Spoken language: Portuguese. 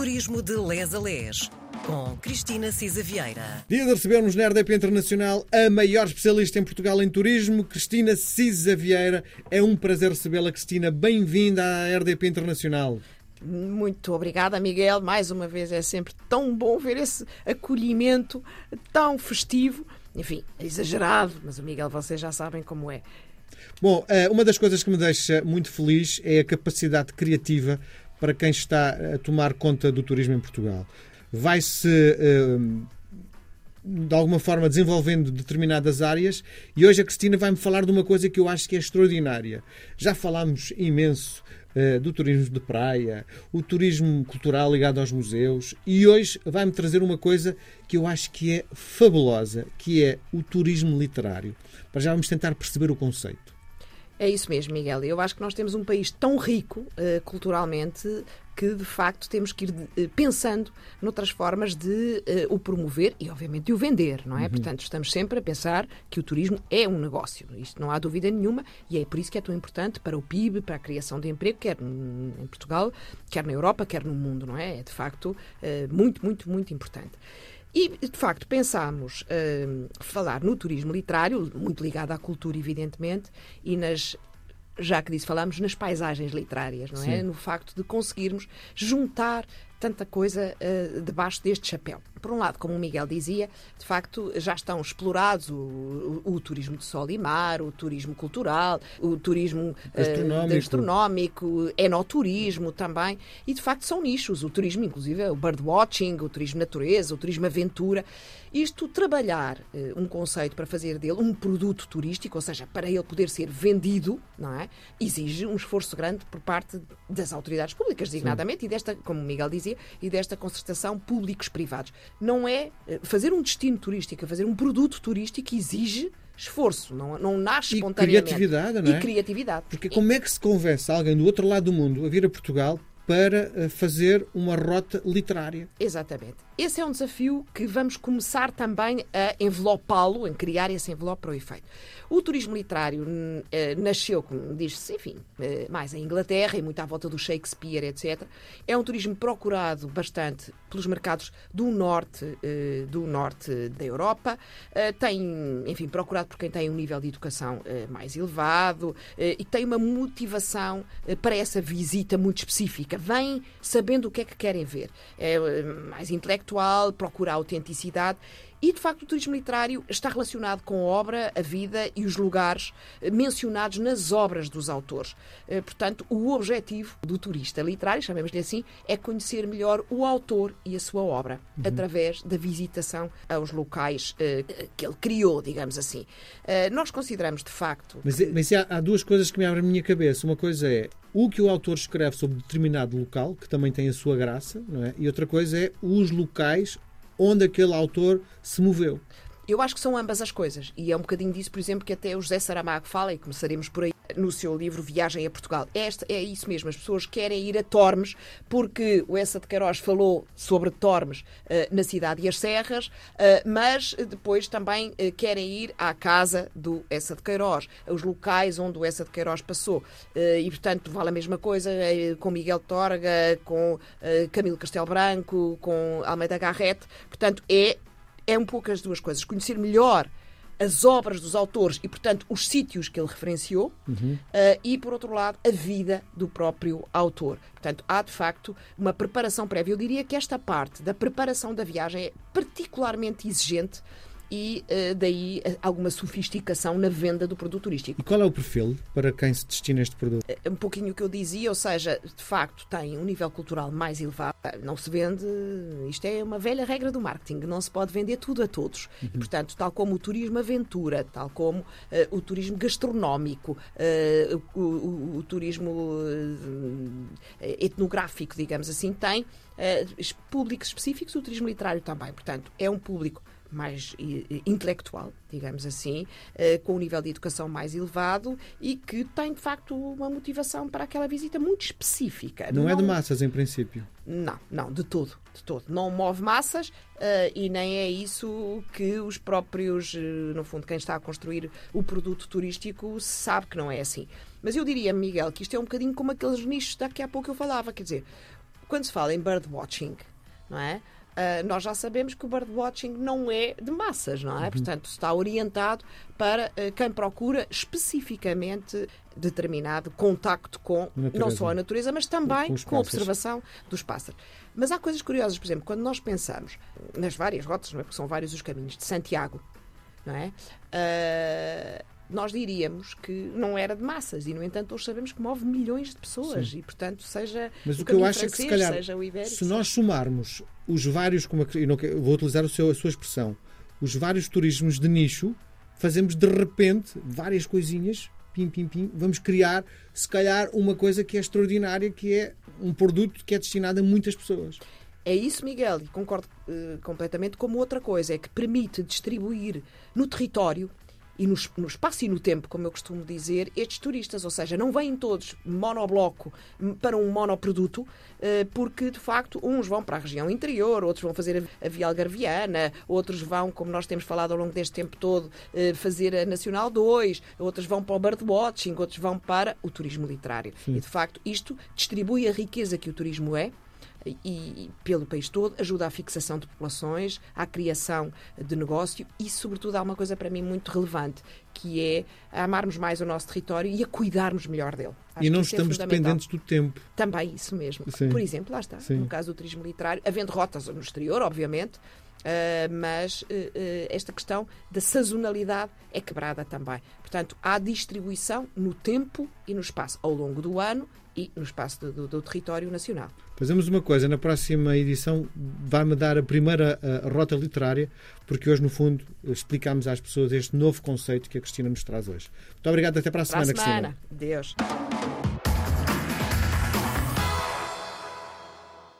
Turismo de Les a Les, com Cristina Cisa Vieira. Dia de recebermos na RDP Internacional a maior especialista em Portugal em turismo, Cristina Cisa Vieira. É um prazer recebê-la, Cristina. Bem-vinda à RDP Internacional. Muito obrigada, Miguel. Mais uma vez é sempre tão bom ver esse acolhimento tão festivo. Enfim, é exagerado, mas o Miguel, vocês já sabem como é. Bom, eh, uma das coisas que me deixa muito feliz é a capacidade criativa para quem está a tomar conta do turismo em Portugal. Vai-se eh, de alguma forma desenvolvendo determinadas áreas e hoje a Cristina vai-me falar de uma coisa que eu acho que é extraordinária. Já falámos imenso eh, do turismo de praia, o turismo cultural ligado aos museus e hoje vai-me trazer uma coisa que eu acho que é fabulosa, que é o turismo literário. Para já vamos tentar perceber o conceito. É isso mesmo, Miguel. Eu acho que nós temos um país tão rico uh, culturalmente que, de facto, temos que ir uh, pensando noutras formas de uh, o promover e, obviamente, de o vender, não é? Uhum. Portanto, estamos sempre a pensar que o turismo é um negócio. Isto não há dúvida nenhuma e é por isso que é tão importante para o PIB, para a criação de emprego, quer em Portugal, quer na Europa, quer no mundo, não é? É, de facto, muito, muito, muito importante. E, de facto, pensámos uh, falar no turismo literário, muito ligado à cultura, evidentemente, e nas já que disse, falamos nas paisagens literárias, não é? Sim. No facto de conseguirmos juntar tanta coisa uh, debaixo deste chapéu. Por um lado, como o Miguel dizia, de facto já estão explorados o, o, o turismo de sol e mar, o turismo cultural, o turismo uh, gastronómico, enoturismo também, e de facto são nichos, o turismo inclusive, o birdwatching, o turismo natureza, o turismo aventura. Isto, trabalhar uh, um conceito para fazer dele um produto turístico, ou seja, para ele poder ser vendido, não é? Exige um esforço grande por parte das autoridades públicas, designadamente, Sim. e desta, como o Miguel dizia, e desta concertação públicos-privados. Não é eh, fazer um destino turístico, fazer um produto turístico exige esforço, não, não nasce e espontaneamente. Criatividade, não é? E criatividade. Porque como é que se convence alguém do outro lado do mundo a vir a Portugal para eh, fazer uma rota literária? Exatamente. Esse é um desafio que vamos começar também a envelopá-lo, em criar esse envelope para o efeito. O turismo literário eh, nasceu, como diz-se, enfim, eh, mais em Inglaterra e muito à volta do Shakespeare, etc. É um turismo procurado bastante pelos mercados do norte, do norte da Europa. Tem, enfim, procurado por quem tem um nível de educação mais elevado e tem uma motivação para essa visita muito específica. Vêm sabendo o que é que querem ver. É mais intelectual intelectual, procura a autenticidade. E, de facto, o turismo literário está relacionado com a obra, a vida e os lugares eh, mencionados nas obras dos autores. Eh, portanto, o objetivo do turista literário, chamemos-lhe assim, é conhecer melhor o autor e a sua obra, uhum. através da visitação aos locais uh, que ele criou, digamos assim. Uh, nós consideramos, de facto. Mas, que... mas há, há duas coisas que me abrem a minha cabeça. Uma coisa é o que o autor escreve sobre determinado local, que também tem a sua graça, não é? E outra coisa é os locais onde aquele autor se moveu. Eu acho que são ambas as coisas. E é um bocadinho disso, por exemplo, que até o José Saramago fala, e começaremos por aí no seu livro Viagem a Portugal. Esta, é isso mesmo, as pessoas querem ir a Tormes, porque o Essa de Queiroz falou sobre Tormes uh, na cidade e as serras, uh, mas depois também uh, querem ir à casa do Essa de Queiroz, os locais onde o Essa de Queiroz passou. e, portanto, vale a mesma coisa com Miguel Torga, com Camilo Castelo Branco, com Almeida Garrett. Portanto, é é um pouco as duas coisas. Conhecer melhor as obras dos autores e, portanto, os sítios que ele referenciou, uhum. uh, e, por outro lado, a vida do próprio autor. Portanto, há de facto uma preparação prévia. Eu diria que esta parte da preparação da viagem é particularmente exigente e uh, daí uh, alguma sofisticação na venda do produto turístico. E qual é o perfil para quem se destina este produto? Uh, um pouquinho o que eu dizia, ou seja, de facto tem um nível cultural mais elevado. Não se vende, isto é uma velha regra do marketing, não se pode vender tudo a todos. Uhum. E, portanto, tal como o turismo aventura, tal como o turismo gastronómico, o, o, o, turismo etnográfico, digamos assim, tem públicos específicos, o turismo literário também. Portanto, é um público mais intelectual, digamos assim, eh, com um nível de educação mais elevado e que tem, de facto, uma motivação para aquela visita muito específica. Não, não... é de massas, em princípio? Não, não, de todo, de todo. Não move massas uh, e nem é isso que os próprios, uh, no fundo, quem está a construir o produto turístico sabe que não é assim. Mas eu diria, Miguel, que isto é um bocadinho como aqueles nichos daqui a pouco eu falava, quer dizer, quando se fala em birdwatching, não é? Uh, nós já sabemos que o birdwatching não é de massas, não é? Uhum. Portanto, está orientado para uh, quem procura especificamente determinado contacto com não só a natureza, mas também com, com a observação dos pássaros. Mas há coisas curiosas, por exemplo, quando nós pensamos nas várias rotas, não é? porque são vários os caminhos de Santiago, não é? Uh, nós diríamos que não era de massas e, no entanto, hoje sabemos que move milhões de pessoas Sim. e, portanto, seja Mas o, o que eu acho francês, é que, se calhar, ibérico, se nós somarmos os vários, como não, vou utilizar seu, a sua expressão, os vários turismos de nicho, fazemos de repente várias coisinhas, pim, pim, pim, vamos criar, se calhar, uma coisa que é extraordinária, que é um produto que é destinado a muitas pessoas. É isso, Miguel, e concordo uh, completamente. Como outra coisa, é que permite distribuir no território e no, no, espaço e no tempo, como eu costumo dizer, estes turistas, ou seja, não vêm todos monobloco para um monoproduto, eh, porque de facto uns vão para a região interior, outros vão fazer a via algarviana, outros vão, como nós temos falado ao longo deste tempo todo, eh, fazer a Nacional 2, outros vão para o birdwatching, outros vão para o turismo literário. Sim. E de facto isto distribui a riqueza que o turismo é e, pelo país todo, ajuda à fixação de populações, à criação de negócio e, sobretudo, há uma coisa para mim muito relevante, que é amarmos mais o nosso território e a cuidarmos melhor dele. Acho e não é estamos é dependentes do tempo. Também, isso mesmo. Sim. Por exemplo, lá está, Sim. no caso do turismo literário, havendo rotas no exterior, obviamente, Uh, mas uh, uh, esta questão da sazonalidade é quebrada também. Portanto, há distribuição no tempo e no espaço, ao longo do ano e no espaço do, do, do território nacional. Fazemos uma coisa, na próxima edição vai-me dar a primeira a, a rota literária, porque hoje, no fundo, explicamos às pessoas este novo conceito que a Cristina nos traz hoje. Muito obrigado, até para a para semana, a semana. Cristina. Deus.